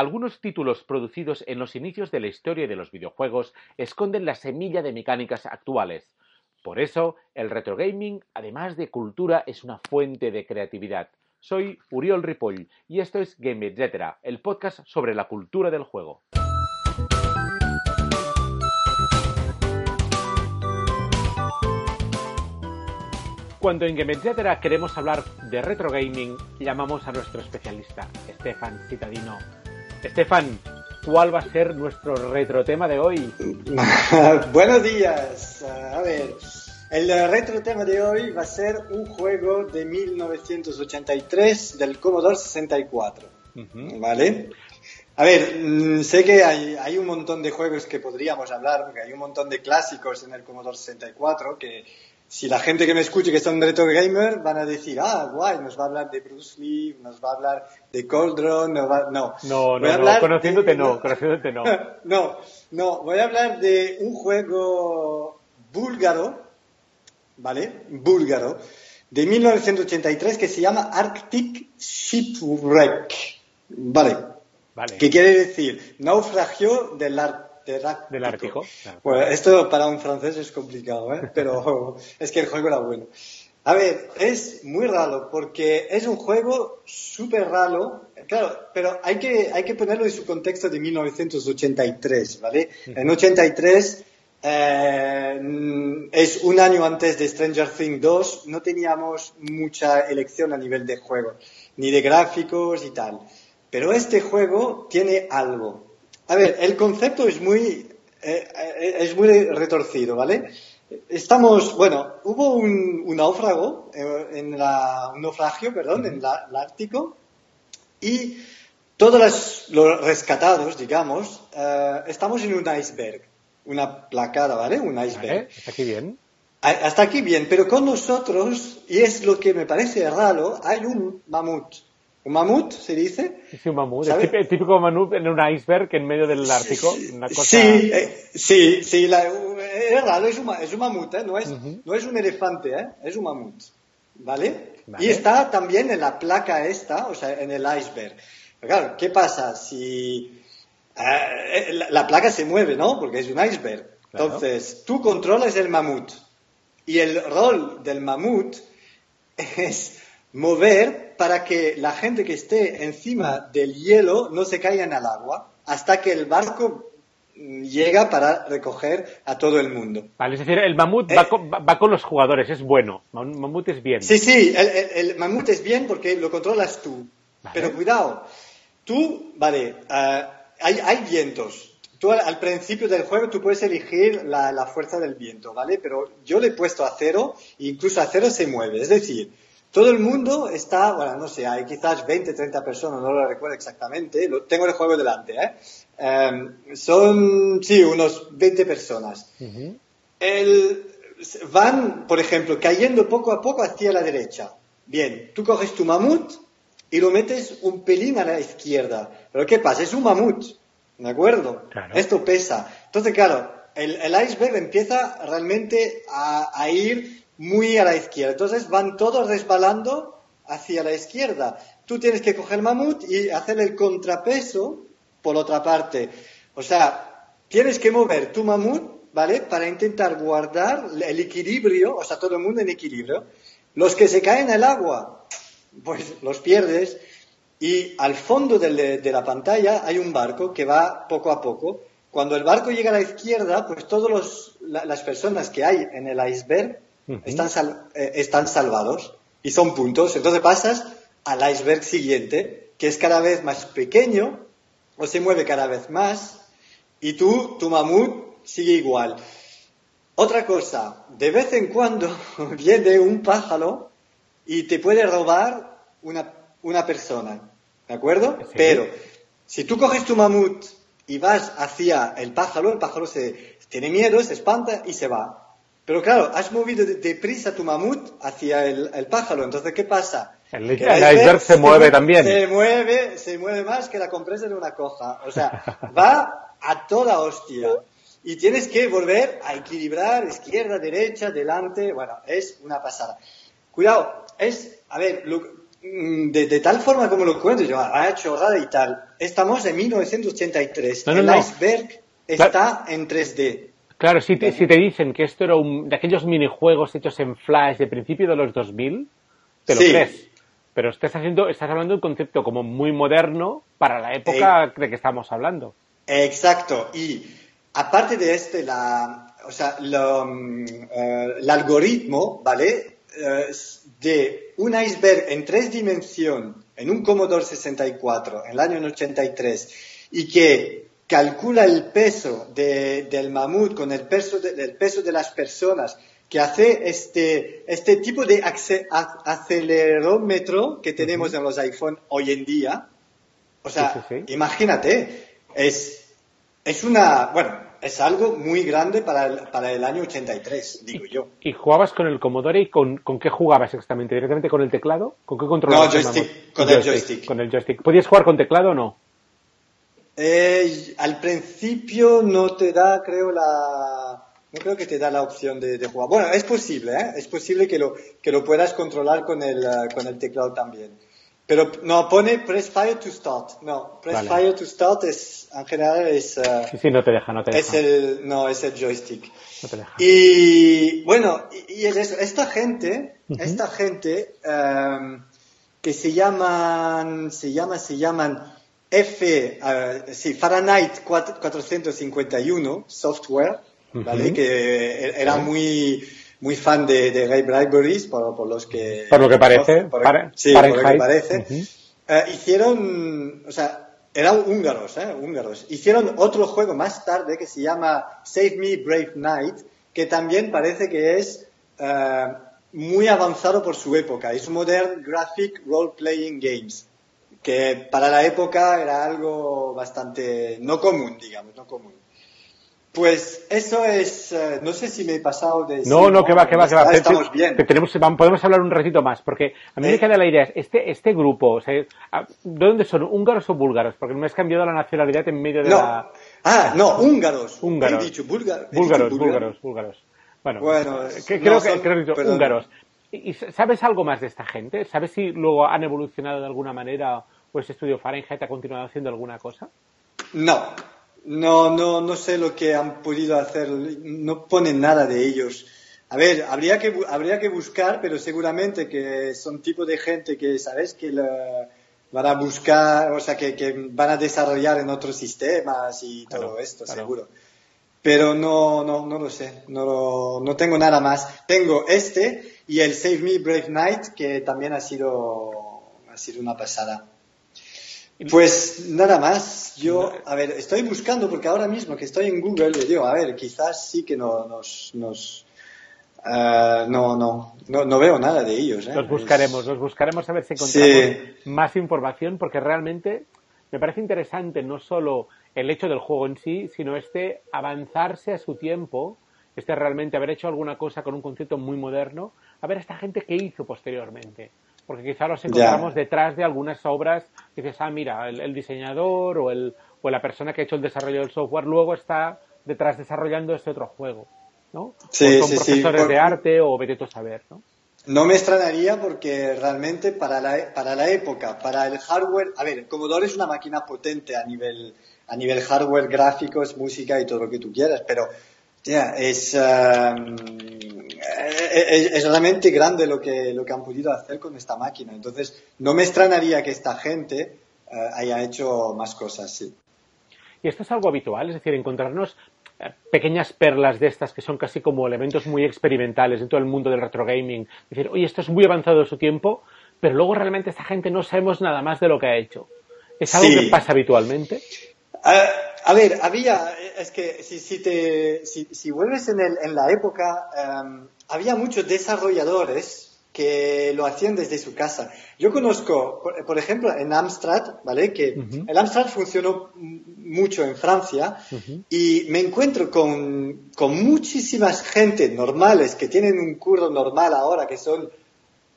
algunos títulos producidos en los inicios de la historia de los videojuegos esconden la semilla de mecánicas actuales. Por eso, el retro gaming, además de cultura, es una fuente de creatividad. Soy Uriol Ripoll y esto es Game Etc., el podcast sobre la cultura del juego. Cuando en Game Etc. queremos hablar de retro gaming, llamamos a nuestro especialista, Estefan Citadino. Estefan, ¿cuál va a ser nuestro retro tema de hoy? Buenos días. A ver, el retro tema de hoy va a ser un juego de 1983 del Commodore 64. ¿Vale? A ver, mm, sé que hay, hay, un montón de juegos que podríamos hablar, porque hay un montón de clásicos en el Commodore 64 que si la gente que me escuche que está un retro gamer van a decir, ah, guay, nos va a hablar de Bruce Lee, nos va a hablar de Coldron, no, va... no. No, no, no, conociéndote no, conociéndote no. no, no, voy a hablar de un juego búlgaro, ¿vale? Búlgaro, de 1983 que se llama Arctic Shipwreck, ¿vale? Vale. ¿Qué quiere decir? Naufragio del Ártico del Ártico. Bueno, esto para un francés es complicado, ¿eh? pero es que el juego era bueno. A ver, es muy raro porque es un juego súper raro, claro, pero hay que, hay que ponerlo en su contexto de 1983, ¿vale? En 83 eh, es un año antes de Stranger Things 2, no teníamos mucha elección a nivel de juego, ni de gráficos y tal. Pero este juego tiene algo. A ver, el concepto es muy, eh, eh, es muy retorcido, ¿vale? Estamos, bueno, hubo un, náufrago, eh, en la, un naufragio, perdón, en el Ártico, y todos los, rescatados, digamos, estamos en un iceberg, una placada, ¿vale? Un iceberg. hasta aquí bien. Hasta aquí bien, pero con nosotros, y es lo que me parece raro, hay un mamut. ¿Un mamut se dice? Sí, un mamut. El típico mamut en un iceberg en medio del Ártico. Una cosa... Sí, eh, sí, sí. es raro, es un, es un mamut, ¿eh? no, es, no es un elefante, ¿eh? es un mamut. ¿Vale? Y está también en la placa esta, o sea, en el iceberg. claro, ¿qué pasa? Si eh, la, placa se mueve, ¿no? Porque es un iceberg. Entonces, tú controlas el mamut. Y el rol del mamut es mover para que la gente que esté encima del hielo no se caiga en el agua hasta que el barco llega para recoger a todo el mundo. Vale, es decir, el mamut va, eh, con, los jugadores, es bueno. Mamut es bien. Sí, sí, el, mamut es bien porque lo controlas tú. Pero cuidado, tú, vale, eh, hay, vientos. Tú al, principio del juego tú puedes elegir la, la, fuerza del viento, ¿vale? Pero yo le he puesto a cero e incluso a cero se mueve. Es decir, todo el mundo está, bueno, no sé, hay quizás 20, 30 personas, no lo recuerdo exactamente, lo, tengo el juego delante, ¿eh? Em, son, sí, unos 20 personas. el, van, por ejemplo, cayendo poco a poco hacia la derecha. Bien, tú coges tu mamut y lo metes un pelín a la izquierda. Pero ¿qué pasa? Es un mamut, ¿de acuerdo? Esto pesa. Entonces, claro, el, iceberg empieza realmente a ir muy a la izquierda. Entonces van todos resbalando hacia la izquierda. Tú tienes que coger mamut y hacer el contrapeso por otra parte. O sea, tienes que mover tu mamut, ¿vale? Para intentar guardar el equilibrio, o sea, todo el mundo en equilibrio. Los que se caen al agua, pues los pierdes. Y al fondo de, la pantalla hay un barco que va poco a poco. Cuando el barco llega a la izquierda, pues todas las personas que hay en el iceberg están, eh, están salvados y son puntos. Entonces pasas al iceberg siguiente, que es cada vez más pequeño o se mueve cada vez más y tú, tu mamut, sigue igual. Otra cosa, de vez en cuando viene un pájaro y te puede robar una, una persona, ¿de acuerdo? Pero si tú coges tu mamut y vas hacia el pájaro, el pájaro se tiene miedo, se espanta y se va. Pero claro, has movido deprisa tu mamut hacia el, pájaro. Entonces, ¿qué pasa? El, iceberg se mueve también. Se mueve, se mueve más que la compresa de una coja. O sea, va a toda hostia. Y tienes que volver a equilibrar izquierda, derecha, delante. Bueno, es una pasada. Cuidado, es, a ver, mm, de, tal forma como lo cuento, yo, ah, chorrada y tal. Estamos en 1983. No, no, el no. iceberg está en 3D. Claro, si te, si te dicen que esto era un, de aquellos minijuegos hechos en Flash de principio de los 2000, te lo Sí. crees. Pero estás, haciendo, estás hablando de un concepto como muy moderno para la época de que estamos hablando. Exacto. Y aparte de este, la, o sea, lo, mm, eh, el algoritmo, ¿vale? Eh, de un iceberg en tres dimensiones en un Commodore 64 en el año 83 y que calcula el peso de- del mamut con el peso de, del peso de las personas que hace este, este tipo de acelerómetro que tenemos en los iPhone hoy en día. O sea, Sí, sí, sí. imagínate, es, es una, bueno, es algo muy grande para el, para el año 83, digo yo. ¿Y jugabas con el Commodore y con, con qué jugabas exactamente? ¿Directamente con el teclado? ¿Con qué controlabas? No, el joystick, mamut? con el joystick. Con el joystick. ¿Podías jugar con teclado o no? Eh, al principio no te da, creo, la... No creo que te da la opción de, de jugar. Bueno, es posible, ¿eh? Es posible que lo, que lo puedas controlar con el, eh, con el teclado también. Pero no, pone press fire to start. No, press Vale. fire to start es, en general, es, eh, Sí, sí, no te deja, no te es deja. el, no, es el joystick. No te deja. Y bueno, y, y es eso. Esta gente, esta gente em, que se llaman, se llama, se llaman F, eh, sí, Fahrenheit 4- 451 Software. Que e- era muy, muy fan de, de Ray Bradbury, por, por los que... Por lo que parece, por- Fahre- sí, por lo que parece. Eh, hicieron, o sea, eran húngaros, ¿eh? Húngaros. Hicieron otro juego más tarde que se llama Save Me Brave Knight, que también parece que es eh, muy avanzado por su época. Es Modern Graphic Role Playing Games, que para la época era algo bastante no común, digamos, no común. Pues eso es, eh, no sé si me he pasado de... No, no, que va, que va, que va. Te- Estamos bien. te tenemos, podemos hablar un ratito más, porque a mí me Eh. queda la idea, este, este grupo, o sea, ah, ¿de dónde son? ¿Húngaros o búlgaros? Porque me has cambiado la nacionalidad en medio de la... ah, no, húngaros. Húngaros. He dicho Búlgaros, búlgaro. búlgaros, búlgaros. Bueno, Bueno, eh, creo, que, húngaros. ¿Y sabes algo más de esta gente? ¿Sabes si luego han evolucionado de alguna manera o ese estudio Fahrenheit ha continuado haciendo alguna cosa? No, no, no, no sé lo que han podido hacer, no ponen nada de ellos. A ver, habría que, habría que buscar, pero seguramente que son tipo de gente que, ¿sabes? Que la- van a buscar, o sea, que, que van a desarrollar en otros sistemas y todo esto, claro. seguro. Pero no, no, no lo sé, no, lo- no tengo nada más. Tengo este y el Save Me Brave Knight, que también ha sido, ha sido una pasada. Pues nada más, yo, a ver, estoy buscando porque ahora mismo que estoy en Google le digo, a ver, quizás sí que no, nos, nos ah, no, no, no, no veo nada de ellos. ¿eh? Los buscaremos, los buscaremos a ver si Sí. encontramos más información, porque realmente me parece interesante no solo el hecho del juego en sí, sino este avanzarse a su tiempo, este realmente haber hecho alguna cosa con un concepto muy moderno, a ver a esta gente qué hizo posteriormente. Porque quizá los encontramos detrás de algunas obras que dices, ah, mira, el, el diseñador o, el, o la persona que ha hecho el desarrollo del software luego está detrás desarrollando este otro juego, ¿no? Sí, o son sí, sí, profesores por- de arte o vete tú a saber, ¿no? No me extrañaría porque realmente para la, para la época, para el hardware, a ver, el Commodore es una máquina potente a nivel, a nivel hardware, gráficos, música y todo lo que tú quieras, pero tía, es, um, es, es realmente grande lo que, lo que han podido hacer con esta máquina. Entonces, no me extrañaría que esta gente eh, haya hecho más cosas, sí. Y esto es algo habitual, es decir, encontrarnos eh, pequeñas perlas de estas que son casi como elementos muy experimentales dentro del mundo del retro gaming. Es decir, oye, esto es muy avanzado de su tiempo, pero luego realmente esta gente no sabemos nada más de lo que ha hecho. ¿Es algo Sí. que pasa habitualmente? A ver, había, es que si, si, te, si, si vuelves en, el, en la época, em, había muchos desarrolladores que lo hacían desde su casa. Yo conozco, por, por ejemplo, en Amstrad, ¿vale? Que el Amstrad funcionó mucho en Francia y me encuentro con, con muchísimas gente normales que tienen un curro normal ahora, que son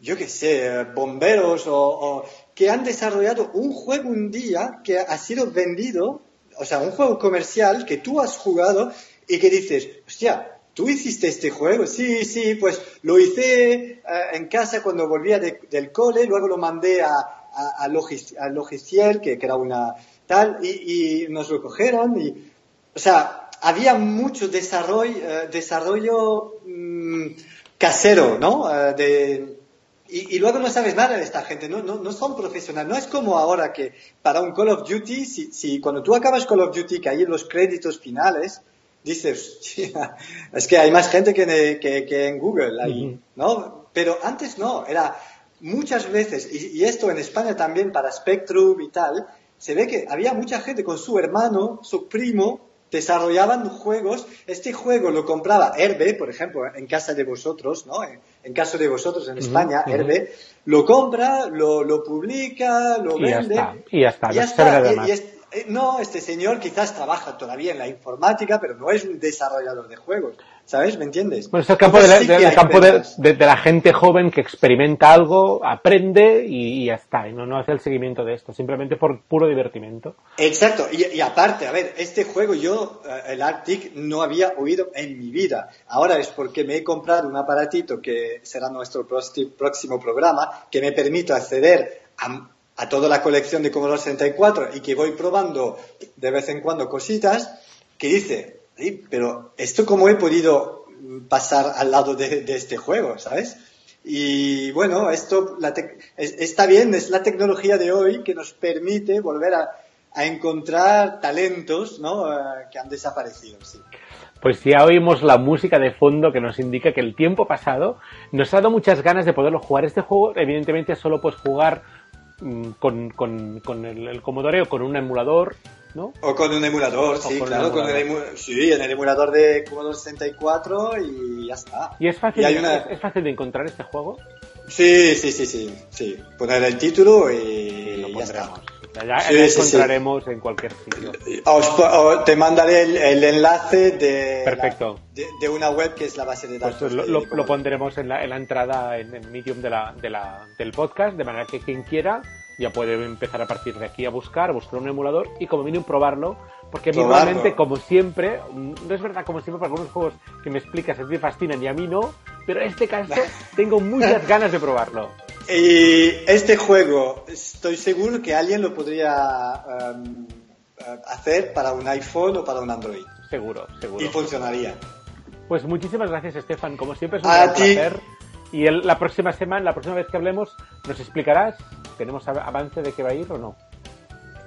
yo qué sé, eh, bomberos o, o que han desarrollado un juego un día que ha sido vendido, o sea, un juego comercial que tú has jugado y que dices, hostia, ¿tú hiciste este juego? Sí, sí, pues lo hice eh, en casa cuando volvía del cole, luego lo mandé a, a, a, Logiciel, que, era una tal, y, nos lo cogieron. Y, o sea, había mucho desarrollo, eh, desarrollo mmm, casero, ¿no? Eh, de, y, y, luego no sabes nada de esta gente, no, no, no, son profesionales. No es como ahora que para un Call of Duty, si, si cuando tú acabas Call of Duty, que hay en los créditos finales, dices, es que hay más gente que, que, que en Google ahí, ¿no? Pero antes no, era muchas veces, y, y, esto en España también para Spectrum y tal, se ve que había mucha gente con su hermano, su primo, desarrollaban juegos. Este juego lo compraba Herbe, por ejemplo, en casa de vosotros, ¿no? En, en caso de vosotros en España, uh -huh, Herbe, lo compra, lo, lo publica, lo y vende. Ya está, y ya está. Y ya está. Y, y es, no, este señor quizás trabaja todavía en la informática, pero no es un desarrollador de juegos. ¿Sabes? ¿Me entiendes? Bueno, es el campo, de la, sí de, el campo de, la gente joven que experimenta algo, aprende y, y ya está. Y no, no hace el seguimiento de esto, simplemente por puro divertimento. Exacto. Y, y aparte, a ver, este juego yo, uh, el Arctic, no había oído en mi vida. Ahora es porque me he comprado un aparatito que será nuestro próximo programa, que me permite acceder a a toda la colección de Commodore 64 y que voy probando de vez en cuando cositas, que dice, pero esto cómo he podido pasar al lado de, este juego, ¿sabes? Y bueno, esto está bien, es la tecnología de hoy que nos permite volver a, encontrar talentos ¿no? uh, que han desaparecido. Sí. Pues ya oímos la música de fondo que nos indica que el tiempo pasado nos ha dado muchas ganas de poderlo jugar. Este juego, evidentemente, solo puedes jugar con, con, con el, el, Commodore o con un emulador, ¿no? O con un emulador, o sí, claro, con el sí, en el emulador de Commodore 64 y ya está. ¿Y es fácil, y una... es, es, fácil de encontrar este juego? Sí, sí, sí, sí, sí. Poner el título y, lo ya está. Ya, sí, encontraremos sí, sí. en cualquier sitio. Os, te mandaré el, el enlace de, Perfecto. La, de, de, una web que es la base de datos. Pues lo, lo, lo, pondremos en la, en la entrada en el medium de la, de la, del podcast, de manera que quien quiera ya puede empezar a partir de aquí a buscar, a buscar un emulador y como mínimo probarlo, porque normalmente, como siempre, no es verdad como siempre para algunos juegos que me explicas a ti me fascinan y a mí no, pero en este caso tengo muchas ganas de probarlo. Y este juego, estoy seguro que alguien lo podría um, hacer para un iPhone o para un Android. Seguro, seguro. Y funcionaría. Pues muchísimas gracias, Estefan. Como siempre es un gran placer. Y el, la próxima semana, la próxima vez que hablemos, ¿nos explicarás? ¿Tenemos avance de qué va a ir o no?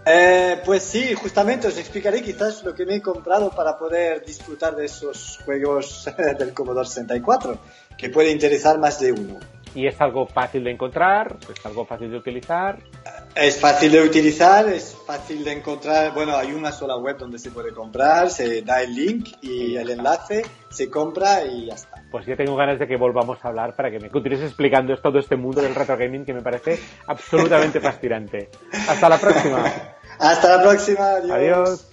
Eh, pues sí, justamente os explicaré quizás lo que me he comprado para poder disfrutar de esos juegos del Commodore 64, que puede interesar más de uno. ¿Y es algo fácil de encontrar? ¿Es algo fácil de utilizar? Es fácil de utilizar, es fácil de encontrar. Bueno, hay una sola web donde se puede comprar, se da el link y el enlace, se compra y ya está. Pues ya tengo ganas de que volvamos a hablar para que me continúes explicando todo este mundo del retro gaming que me parece absolutamente fascinante. Hasta la próxima. Hasta la próxima. Adiós. Adiós.